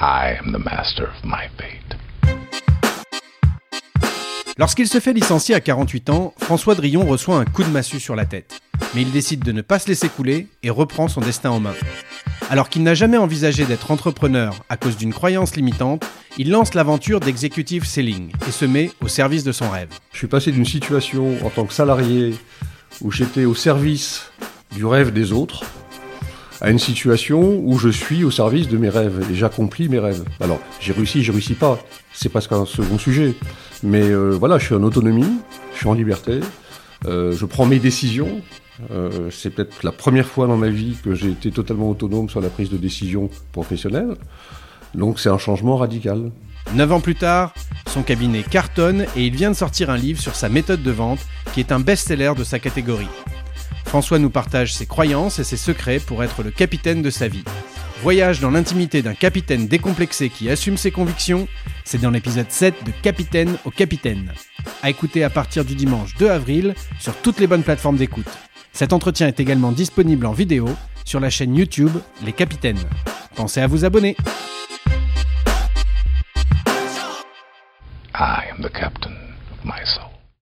I am the master of my fate. Lorsqu'il se fait licencier à 48 ans, François Drillon reçoit un coup de massue sur la tête. Mais il décide de ne pas se laisser couler et reprend son destin en main. Alors qu'il n'a jamais envisagé d'être entrepreneur à cause d'une croyance limitante, il lance l'aventure d'executive selling et se met au service de son rêve. Je suis passé d'une situation en tant que salarié où j'étais au service du rêve des autres à une situation où je suis au service de mes rêves et j'accomplis mes rêves. Alors, j'ai réussi, j'ai réussi pas, c'est parce qu'un second sujet. Mais euh, voilà, je suis en autonomie, je suis en liberté, euh, je prends mes décisions. Euh, c'est peut-être la première fois dans ma vie que j'ai été totalement autonome sur la prise de décision professionnelle. Donc c'est un changement radical. Neuf ans plus tard, son cabinet cartonne et il vient de sortir un livre sur sa méthode de vente qui est un best-seller de sa catégorie. François nous partage ses croyances et ses secrets pour être le capitaine de sa vie. Voyage dans l'intimité d'un capitaine décomplexé qui assume ses convictions, c'est dans l'épisode 7 de Capitaine au Capitaine. À écouter à partir du dimanche 2 avril sur toutes les bonnes plateformes d'écoute. Cet entretien est également disponible en vidéo sur la chaîne YouTube Les Capitaines. Pensez à vous abonner.